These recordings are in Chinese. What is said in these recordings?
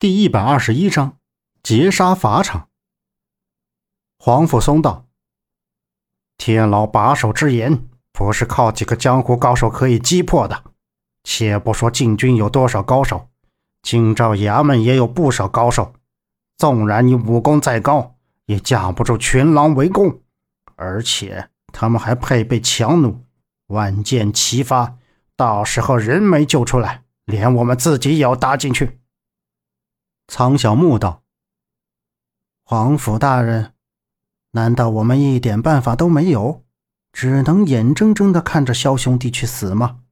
第一百二十一章劫杀法场。黄甫松道：“天牢把守之严，不是靠几个江湖高手可以击破的。且不说禁军有多少高手，京兆衙门也有不少高手。纵然你武功再高，也架不住群狼围攻。而且他们还配备强弩，万箭齐发，到时候人没救出来。”连我们自己也要搭进去。苍小木道：“皇甫大人，难道我们一点办法都没有，只能眼睁睁的看着萧兄弟去死吗？”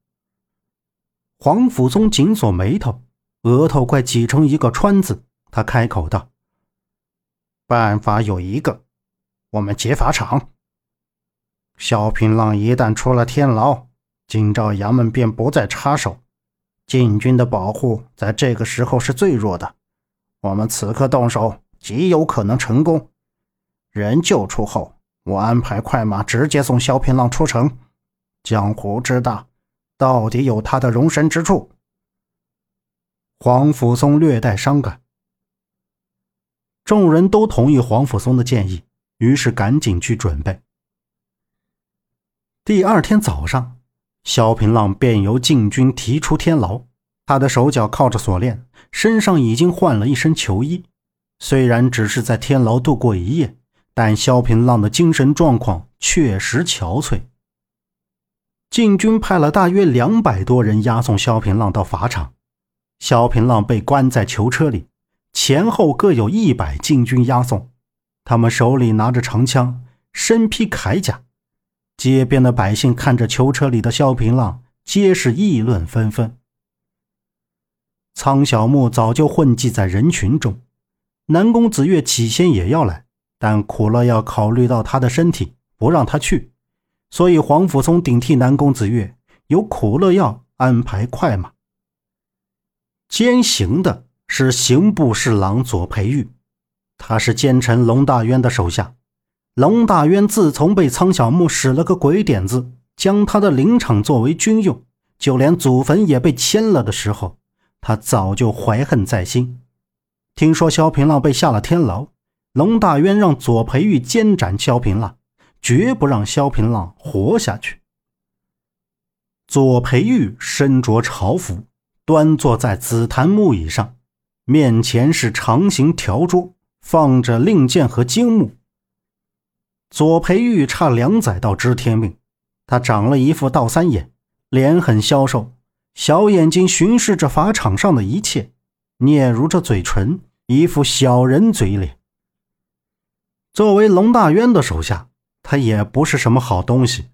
黄甫宗紧锁眉头，额头快挤成一个川字。他开口道：“办法有一个，我们劫法场。萧平浪一旦出了天牢，京兆衙门便不再插手。”禁军的保护在这个时候是最弱的，我们此刻动手极有可能成功。人救出后，我安排快马直接送萧平浪出城。江湖之大，到底有他的容身之处。黄甫松略带伤感。众人都同意黄甫松的建议，于是赶紧去准备。第二天早上。萧平浪便由禁军提出天牢，他的手脚铐着锁链，身上已经换了一身囚衣。虽然只是在天牢度过一夜，但萧平浪的精神状况确实憔悴。禁军派了大约两百多人押送萧平浪到法场，萧平浪被关在囚车里，前后各有一百禁军押送，他们手里拿着长枪，身披铠甲。街边的百姓看着囚车里的萧平浪，皆是议论纷纷。苍小木早就混迹在人群中，南宫子月起先也要来，但苦乐要考虑到他的身体，不让他去，所以黄甫松顶替南宫子月，由苦乐要安排快马。监刑的是刑部侍郎左培玉，他是奸臣龙大渊的手下。龙大渊自从被苍小木使了个鬼点子，将他的林场作为军用，就连祖坟也被迁了的时候，他早就怀恨在心。听说萧平浪被下了天牢，龙大渊让左培玉监斩萧平浪，绝不让萧平浪活下去。左培玉身着朝服，端坐在紫檀木椅上，面前是长形条桌，放着令箭和金木。左培玉差两载到知天命，他长了一副倒三眼，脸很消瘦，小眼睛巡视着法场上的一切，嗫嚅着嘴唇，一副小人嘴脸。作为龙大渊的手下，他也不是什么好东西。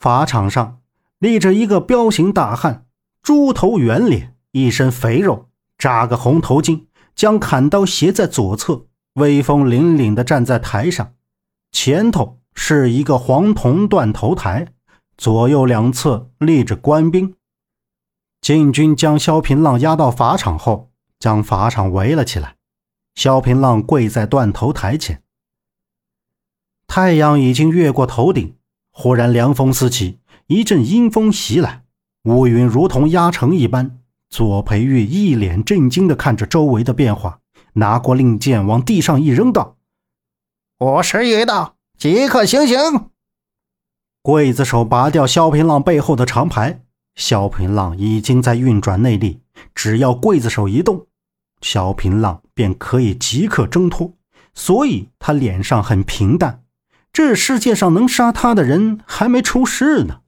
法场上立着一个彪形大汉，猪头圆脸，一身肥肉，扎个红头巾，将砍刀斜在左侧，威风凛凛地站在台上。前头是一个黄铜断头台，左右两侧立着官兵。禁军将萧平浪押到法场后，将法场围了起来。萧平浪跪在断头台前。太阳已经越过头顶，忽然凉风四起，一阵阴风袭来，乌云如同压城一般。左培玉一脸震惊地看着周围的变化，拿过令箭往地上一扔，道。我时已到，即刻行刑。刽子手拔掉萧平浪背后的长牌，萧平浪已经在运转内力，只要刽子手一动，萧平浪便可以即刻挣脱。所以他脸上很平淡。这世界上能杀他的人还没出世呢。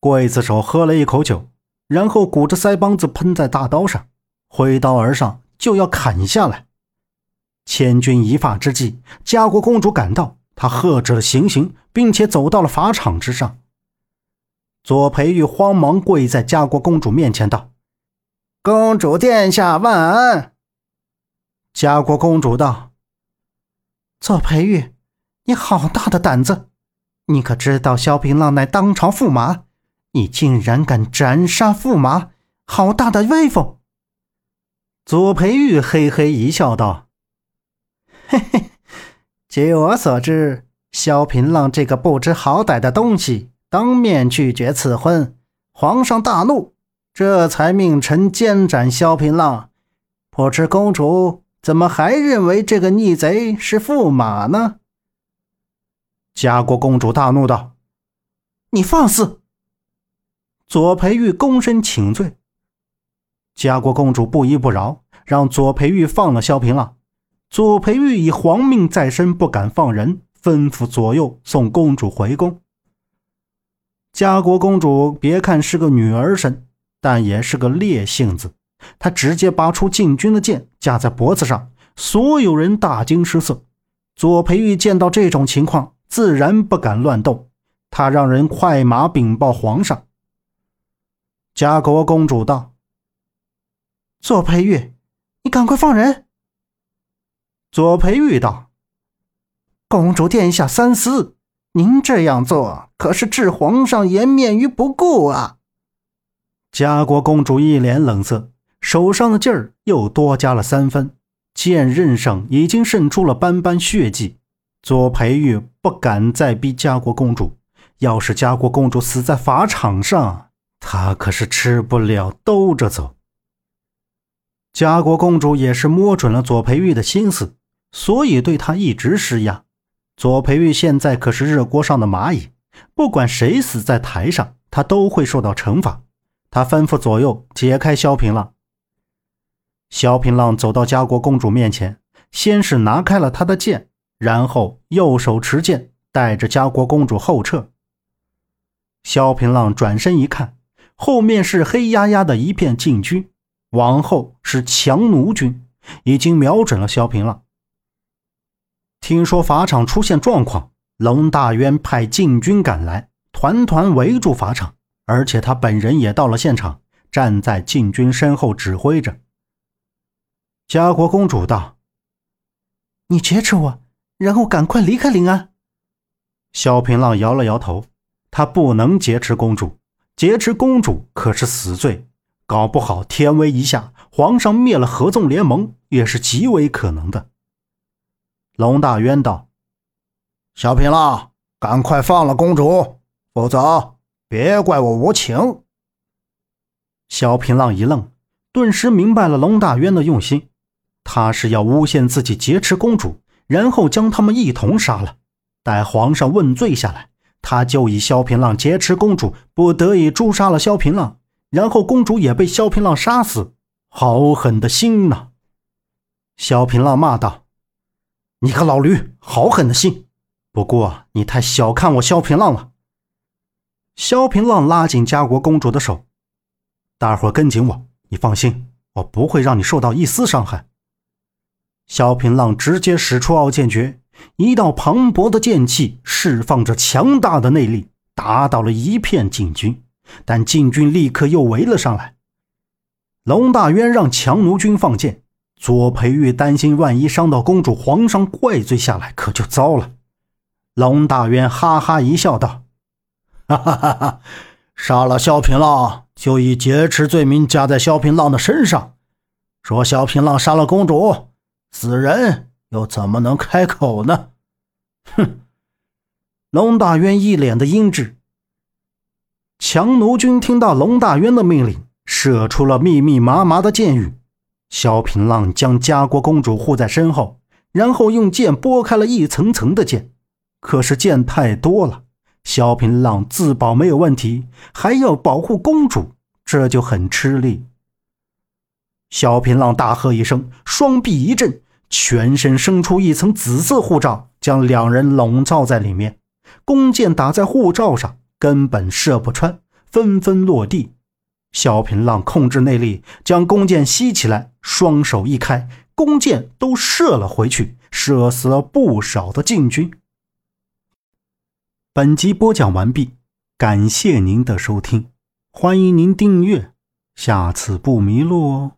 刽子手喝了一口酒，然后鼓着腮帮子喷在大刀上，挥刀而上就要砍下来。千钧一发之际，家国公主赶到，他喝止了行刑，并且走到了法场之上。左培玉慌忙跪在家国公主面前道：“公主殿下万安。”家国公主道：“左培玉，你好大的胆子！你可知道萧平浪乃当朝驸马？你竟然敢斩杀驸马，好大的威风！”左培玉嘿嘿一笑道。嘿嘿，据我所知，萧平浪这个不知好歹的东西当面拒绝赐婚，皇上大怒，这才命臣监斩萧平浪。不知公主怎么还认为这个逆贼是驸马呢？家国公主大怒道：“你放肆！”左培玉躬身请罪。家国公主不依不饶，让左培玉放了萧平浪。左培玉以皇命在身，不敢放人，吩咐左右送公主回宫。家国公主别看是个女儿身，但也是个烈性子。她直接拔出禁军的剑，架在脖子上，所有人大惊失色。左培玉见到这种情况，自然不敢乱动，他让人快马禀报皇上。家国公主道：“左培玉，你赶快放人。”左培玉道：“公主殿下三思，您这样做可是置皇上颜面于不顾啊！”家国公主一脸冷色，手上的劲儿又多加了三分，剑刃上已经渗出了斑斑血迹。左培玉不敢再逼家国公主，要是家国公主死在法场上，他可是吃不了兜着走。家国公主也是摸准了左培玉的心思。所以对他一直施压。左培玉现在可是热锅上的蚂蚁，不管谁死在台上，他都会受到惩罚。他吩咐左右解开萧平浪。萧平浪走到家国公主面前，先是拿开了他的剑，然后右手持剑，带着家国公主后撤。萧平浪转身一看，后面是黑压压的一片禁军，往后是强弩军，已经瞄准了萧平浪。听说法场出现状况，龙大渊派禁军赶来，团团围住法场，而且他本人也到了现场，站在禁军身后指挥着。家国公主道：“你劫持我，然后赶快离开临安。”萧平浪摇了摇头，他不能劫持公主，劫持公主可是死罪，搞不好天威一下，皇上灭了合纵联盟也是极为可能的。龙大渊道：“小平浪，赶快放了公主，否则别怪我无情。”小平浪一愣，顿时明白了龙大渊的用心，他是要诬陷自己劫持公主，然后将他们一同杀了。待皇上问罪下来，他就以萧平浪劫持公主，不得已诛杀了萧平浪，然后公主也被萧平浪杀死。好狠的心呐！萧平浪骂道。你个老驴，好狠的心！不过你太小看我萧平浪了。萧平浪拉紧家国公主的手，大伙跟紧我，你放心，我不会让你受到一丝伤害。萧平浪直接使出傲剑诀，一道磅礴的剑气释放着强大的内力，打倒了一片禁军，但禁军立刻又围了上来。龙大渊让强弩军放箭。左培玉担心，万一伤到公主，皇上怪罪下来，可就糟了。龙大渊哈哈一笑，道：“哈哈哈哈，杀了萧平浪，就以劫持罪名加在萧平浪的身上，说萧平浪杀了公主，死人又怎么能开口呢？”哼！龙大渊一脸的阴鸷。强弩军听到龙大渊的命令，射出了密密麻麻的箭雨。萧平浪将家国公主护在身后，然后用剑拨开了一层层的剑。可是剑太多了，萧平浪自保没有问题，还要保护公主，这就很吃力。萧平浪大喝一声，双臂一震，全身生出一层紫色护罩，将两人笼罩在里面。弓箭打在护罩上，根本射不穿，纷纷落地。萧平浪控制内力，将弓箭吸起来，双手一开，弓箭都射了回去，射死了不少的禁军。本集播讲完毕，感谢您的收听，欢迎您订阅，下次不迷路哦。